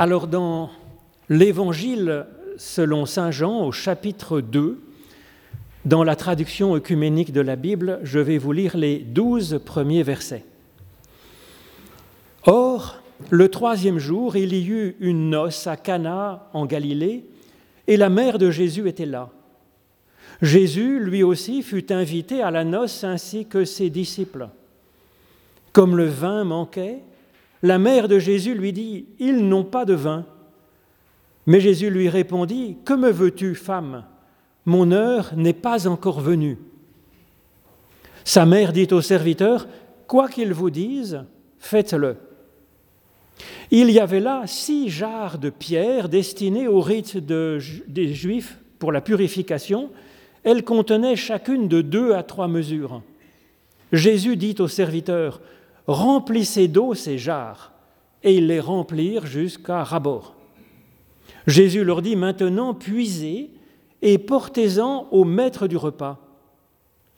Alors dans l'Évangile selon Saint Jean au chapitre 2, dans la traduction œcuménique de la Bible, je vais vous lire les douze premiers versets. Or, le troisième jour, il y eut une noce à Cana en Galilée, et la mère de Jésus était là. Jésus, lui aussi, fut invité à la noce ainsi que ses disciples. Comme le vin manquait, la mère de Jésus lui dit, Ils n'ont pas de vin. Mais Jésus lui répondit, Que me veux-tu, femme? Mon heure n'est pas encore venue. Sa mère dit au serviteur, Quoi qu'il vous dise, faites-le. Il y avait là six jarres de pierre destinées au rite des Juifs pour la purification. Elles contenaient chacune de deux à trois mesures. Jésus dit au serviteur, Remplissez d'eau ces jarres, et ils les remplirent jusqu'à rabord. Jésus leur dit maintenant, puisez et portez-en au maître du repas.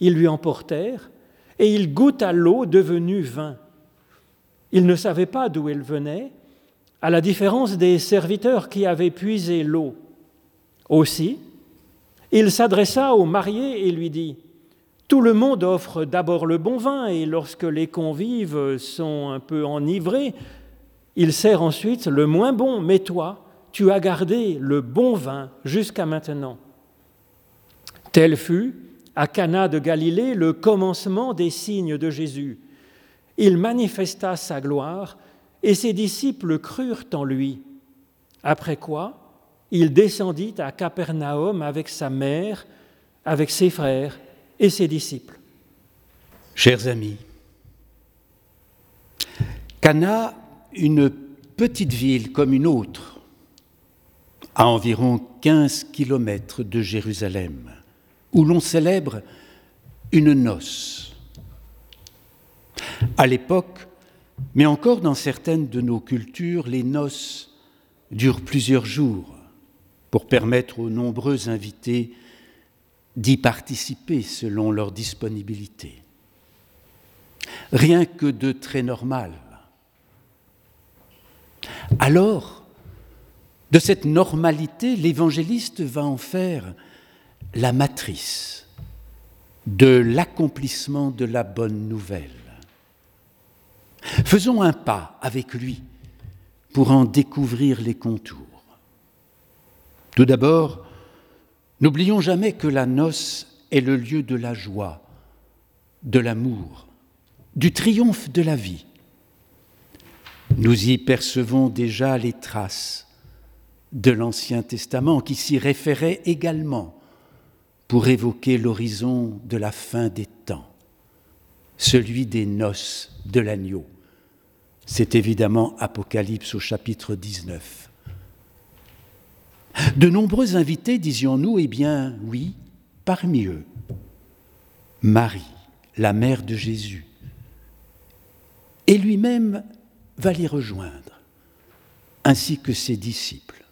Ils lui emportèrent, et il goûte à l'eau devenue vin. Il ne savait pas d'où elle venait, à la différence des serviteurs qui avaient puisé l'eau. Aussi, il s'adressa au marié et lui dit, Tout le monde offre d'abord le bon vin, et lorsque les convives sont un peu enivrés, il sert ensuite le moins bon, mais toi, tu as gardé le bon vin jusqu'à maintenant. Tel fut, à Cana de Galilée, le commencement des signes de Jésus il manifesta sa gloire et ses disciples crurent en lui. Après quoi, il descendit à Capernaum avec sa mère, avec ses frères et ses disciples. Chers amis, Cana, une petite ville comme une autre, à environ 15 kilomètres de Jérusalem, où l'on célèbre une noce à l'époque, mais encore dans certaines de nos cultures, les noces durent plusieurs jours pour permettre aux nombreux invités d'y participer selon leur disponibilité. Rien que de très normal. Alors, de cette normalité, l'évangéliste va en faire la matrice de l'accomplissement de la bonne nouvelle. Faisons un pas avec lui pour en découvrir les contours. Tout d'abord, n'oublions jamais que la noce est le lieu de la joie, de l'amour, du triomphe de la vie. Nous y percevons déjà les traces de l'Ancien Testament qui s'y référait également pour évoquer l'horizon de la fin des temps, celui des noces de l'agneau. C'est évidemment Apocalypse au chapitre 19. De nombreux invités, disions-nous, eh bien oui, parmi eux, Marie, la mère de Jésus, et lui-même va l'y rejoindre, ainsi que ses disciples.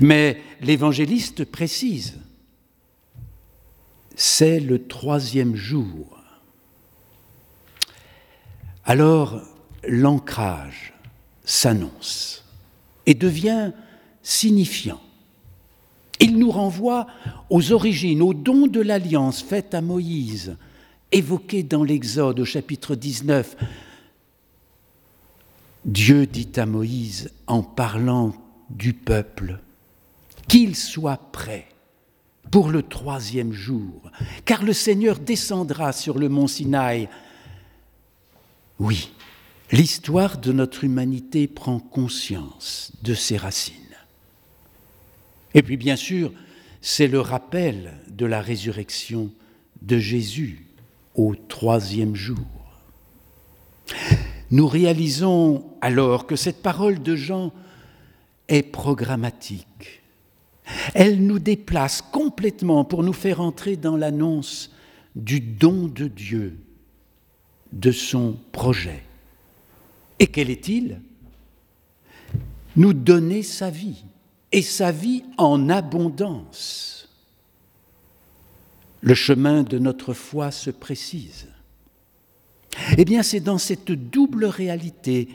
Mais l'évangéliste précise, c'est le troisième jour. Alors, l'ancrage s'annonce et devient signifiant. Il nous renvoie aux origines, aux dons de l'alliance faite à Moïse, évoqué dans l'Exode au chapitre 19. Dieu dit à Moïse en parlant du peuple qu'il soit prêt pour le troisième jour, car le Seigneur descendra sur le mont Sinaï. Oui, l'histoire de notre humanité prend conscience de ses racines. Et puis bien sûr, c'est le rappel de la résurrection de Jésus au troisième jour. Nous réalisons alors que cette parole de Jean est programmatique. Elle nous déplace complètement pour nous faire entrer dans l'annonce du don de Dieu, de son projet. Et quel est-il? Nous donner sa vie, et sa vie en abondance. Le chemin de notre foi se précise. Eh bien, c'est dans cette double réalité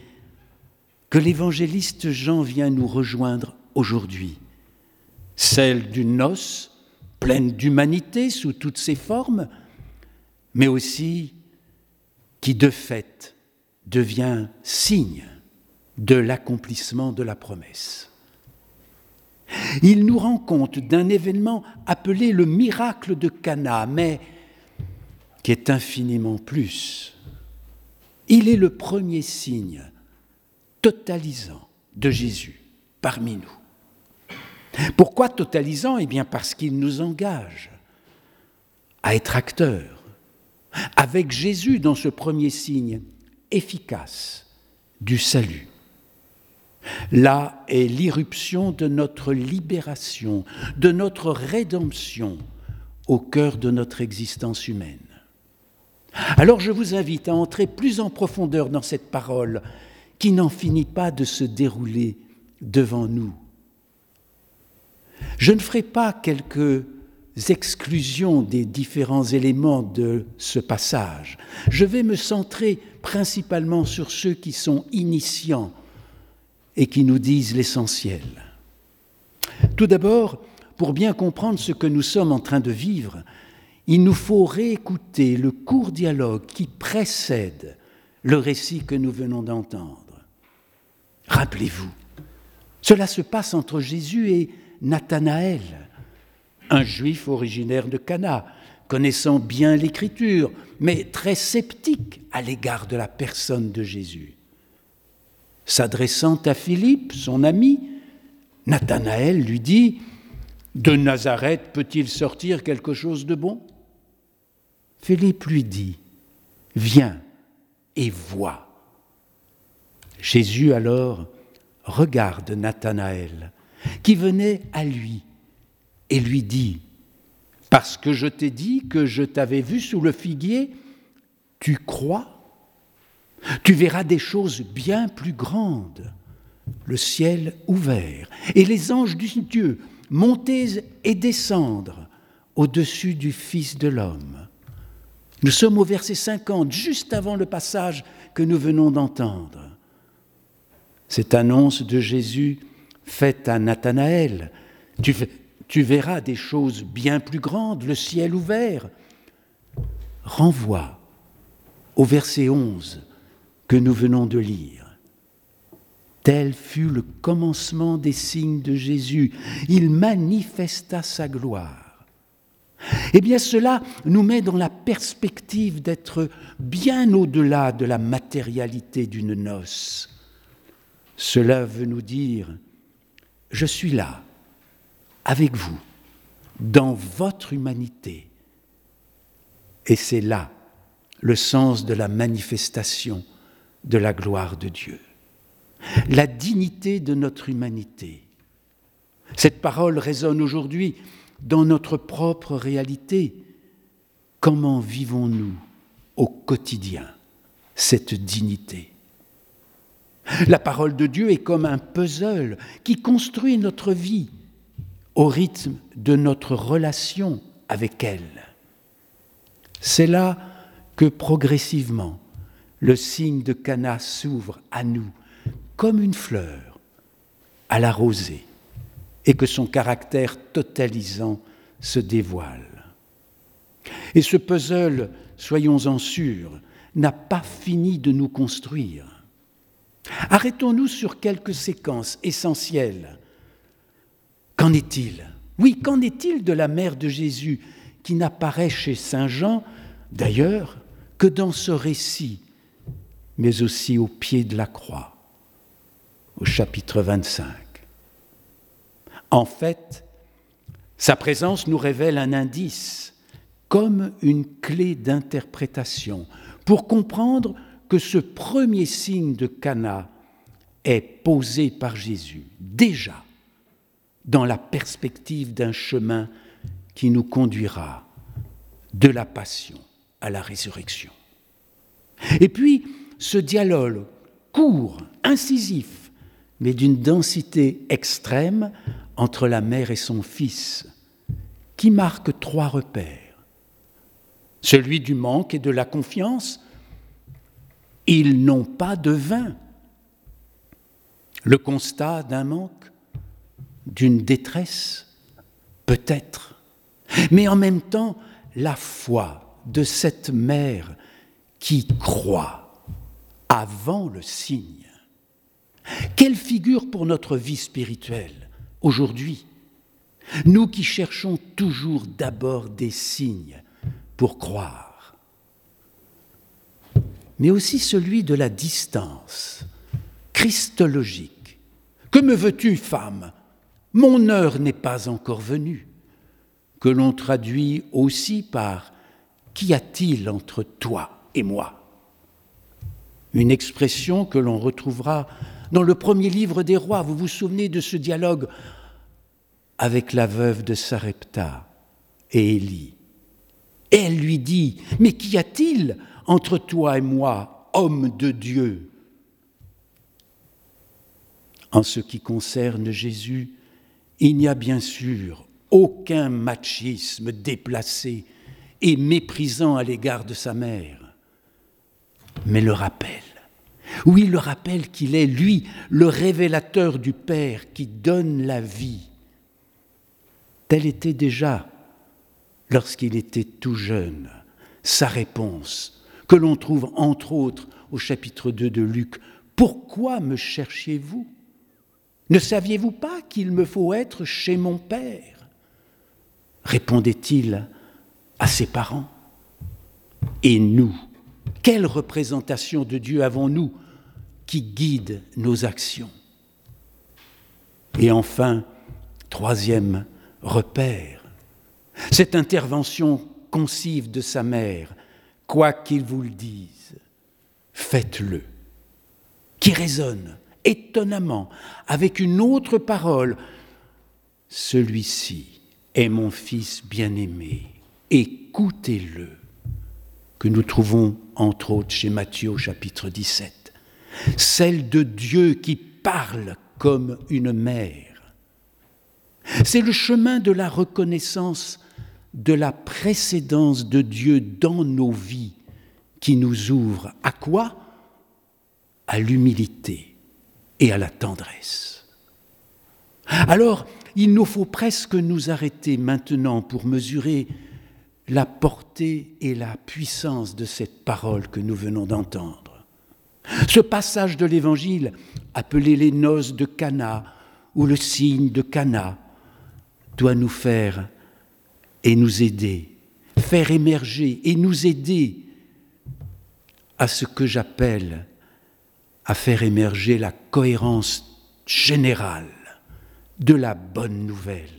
que l'évangéliste Jean vient nous rejoindre aujourd'hui, celle d'une noce pleine d'humanité sous toutes ses formes, mais aussi qui de fait devient signe de l'accomplissement de la promesse. Il nous rend compte d'un événement appelé le miracle de Cana, mais qui est infiniment plus. Il est le premier signe totalisant de Jésus parmi nous. Pourquoi totalisant? Eh bien parce qu'il nous engage à être acteurs avec Jésus dans ce premier signe efficace du salut. Là est l'irruption de notre libération, de notre rédemption au cœur de notre existence humaine. Alors je vous invite à entrer plus en profondeur dans cette parole qui n'en finit pas de se dérouler devant nous. Je ne ferai pas quelques exclusions des différents éléments de ce passage. Je vais me centrer principalement sur ceux qui sont initiants et qui nous disent l'essentiel. Tout d'abord, pour bien comprendre ce que nous sommes en train de vivre, il nous faut réécouter le court dialogue qui précède le récit que nous venons d'entendre. Rappelez-vous, cela se passe entre Jésus et Nathanaël, un juif originaire de Cana, connaissant bien l'Écriture, mais très sceptique à l'égard de la personne de Jésus. S'adressant à Philippe, son ami, Nathanaël lui dit De Nazareth peut-il sortir quelque chose de bon? Philippe lui dit Viens et vois. Jésus alors regarde Nathanaël, qui venait à lui, et lui dit, Parce que je t'ai dit que je t'avais vu sous le figuier, tu crois? Tu verras des choses bien plus grandes, le ciel ouvert, et les anges du Dieu monter et descendre au-dessus du Fils de l'homme. Nous sommes au verset 50, juste avant le passage que nous venons d'entendre. Cette annonce de Jésus faite à Nathanaël, tu, verras des choses bien plus grandes, le ciel ouvert, renvoie au verset 11 que nous venons de lire. Tel fut le commencement des signes de Jésus. Il manifesta sa gloire. Eh bien cela nous met dans la perspective d'être bien au-delà de la matérialité d'une noce. Cela veut nous dire, je suis là, avec vous, dans votre humanité. Et c'est là le sens de la manifestation de la gloire de Dieu, la dignité de notre humanité. Cette parole résonne aujourd'hui dans notre propre réalité. Comment vivons-nous au quotidien cette dignité? La parole de Dieu est comme un puzzle qui construit notre vie au rythme de notre relation avec elle. C'est là que progressivement le signe de Cana s'ouvre à nous comme une fleur à la rosée et que son caractère totalisant se dévoile. Et ce puzzle, soyons-en sûrs, n'a pas fini de nous construire. Arrêtons-nous sur quelques séquences essentielles. Qu'en est-il? Oui, qu'en est-il de la mère de Jésus qui n'apparaît chez Saint Jean, d'ailleurs, que dans ce récit, mais aussi au pied de la croix, au chapitre 25 en fait, sa présence nous révèle un indice, comme une clé d'interprétation, pour comprendre que ce premier signe de Cana est posé par Jésus, déjà dans la perspective d'un chemin qui nous conduira de la passion à la résurrection. Et puis, ce dialogue court, incisif, mais d'une densité extrême entre la mère et son fils, qui marque trois repères. Celui du manque et de la confiance. Ils n'ont pas de vin. Le constat d'un manque, d'une détresse, peut-être, mais en même temps la foi de cette mère qui croit avant le signe. Quelle figure pour notre vie spirituelle aujourd'hui? Nous qui cherchons toujours d'abord des signes pour croire, mais aussi celui de la distance christologique. Que me veux-tu, femme? Mon heure n'est pas encore venue, que l'on traduit aussi par Qu'y a-t-il entre toi et moi? Une expression que l'on retrouvera dans le premier livre des rois. Vous vous souvenez de ce dialogue avec la veuve de Sarepta et Élie. Elle lui dit, Mais qu'y a-t-il entre toi et moi, homme de Dieu? En ce qui concerne Jésus, il n'y a bien sûr aucun machisme déplacé et méprisant à l'égard de sa mère, mais le rappel oui, le rappelle qu'il est, lui, le révélateur du Père qui donne la vie. Tel était déjà, lorsqu'il était tout jeune, sa réponse, que l'on trouve entre autres au chapitre 2 de Luc. Pourquoi me cherchiez-vous? Ne saviez-vous pas qu'il me faut être chez mon Père? répondait-il à ses parents. Et nous, quelle représentation de Dieu avons-nous? Qui guide nos actions. Et enfin, troisième repère, cette intervention concive de sa mère, quoi qu'il vous le dise, faites-le, qui résonne étonnamment avec une autre parole, celui-ci est mon fils bien-aimé, écoutez-le que nous trouvons entre autres chez Matthieu chapitre 17, celle de Dieu qui parle comme une mère. C'est le chemin de la reconnaissance de la précédence de Dieu dans nos vies qui nous ouvre à quoi? À l'humilité et à la tendresse. Alors, il nous faut presque nous arrêter maintenant pour mesurer la portée et la puissance de cette parole que nous venons d'entendre. Ce passage de l'Évangile, appelé les noces de Cana ou le signe de Cana, doit nous faire et nous aider, faire émerger et nous aider à ce que j'appelle à faire émerger la cohérence générale de la bonne nouvelle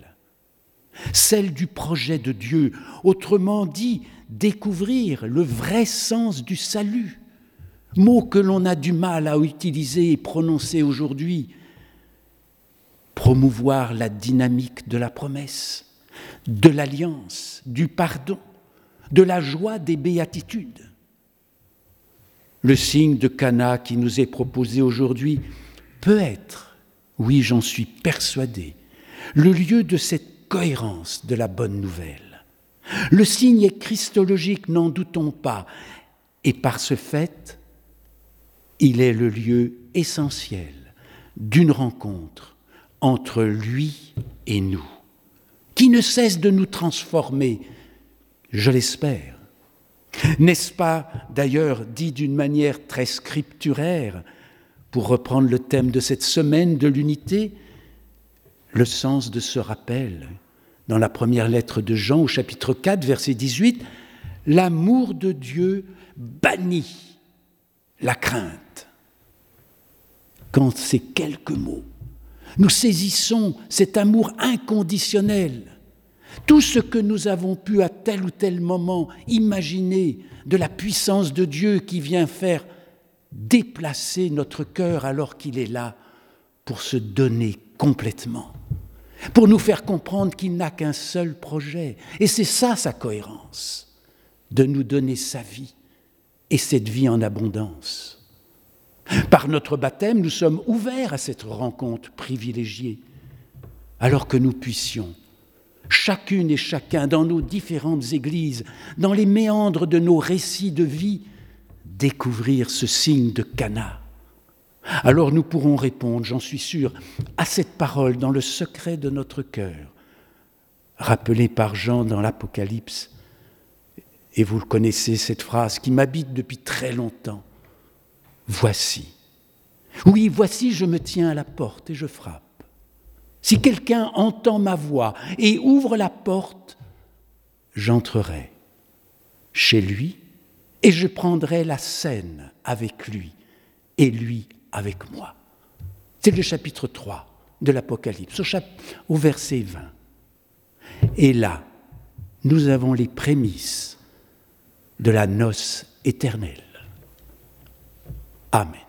celle du projet de Dieu, autrement dit, découvrir le vrai sens du salut, mot que l'on a du mal à utiliser et prononcer aujourd'hui, promouvoir la dynamique de la promesse, de l'alliance, du pardon, de la joie des béatitudes. Le signe de Cana qui nous est proposé aujourd'hui peut être, oui j'en suis persuadé, le lieu de cette cohérence de la bonne nouvelle. Le signe est christologique, n'en doutons pas, et par ce fait, il est le lieu essentiel d'une rencontre entre lui et nous, qui ne cesse de nous transformer, je l'espère. N'est-ce pas d'ailleurs dit d'une manière très scripturaire, pour reprendre le thème de cette semaine de l'unité, le sens de ce rappel. Dans la première lettre de Jean au chapitre 4, verset 18, l'amour de Dieu bannit la crainte. Quand ces quelques mots, nous saisissons cet amour inconditionnel, tout ce que nous avons pu à tel ou tel moment imaginer de la puissance de Dieu qui vient faire déplacer notre cœur alors qu'il est là pour se donner complètement pour nous faire comprendre qu'il n'a qu'un seul projet. Et c'est ça sa cohérence, de nous donner sa vie, et cette vie en abondance. Par notre baptême, nous sommes ouverts à cette rencontre privilégiée, alors que nous puissions, chacune et chacun, dans nos différentes églises, dans les méandres de nos récits de vie, découvrir ce signe de Cana. Alors nous pourrons répondre, j'en suis sûr, à cette parole dans le secret de notre cœur, rappelée par Jean dans l'Apocalypse. Et vous le connaissez, cette phrase qui m'habite depuis très longtemps. Voici. Oui, voici, je me tiens à la porte et je frappe. Si quelqu'un entend ma voix et ouvre la porte, j'entrerai chez lui et je prendrai la scène avec lui et lui avec moi. C'est le chapitre 3 de l'Apocalypse, au, verset 20. Et là, nous avons les prémices de la noce éternelle. Amen.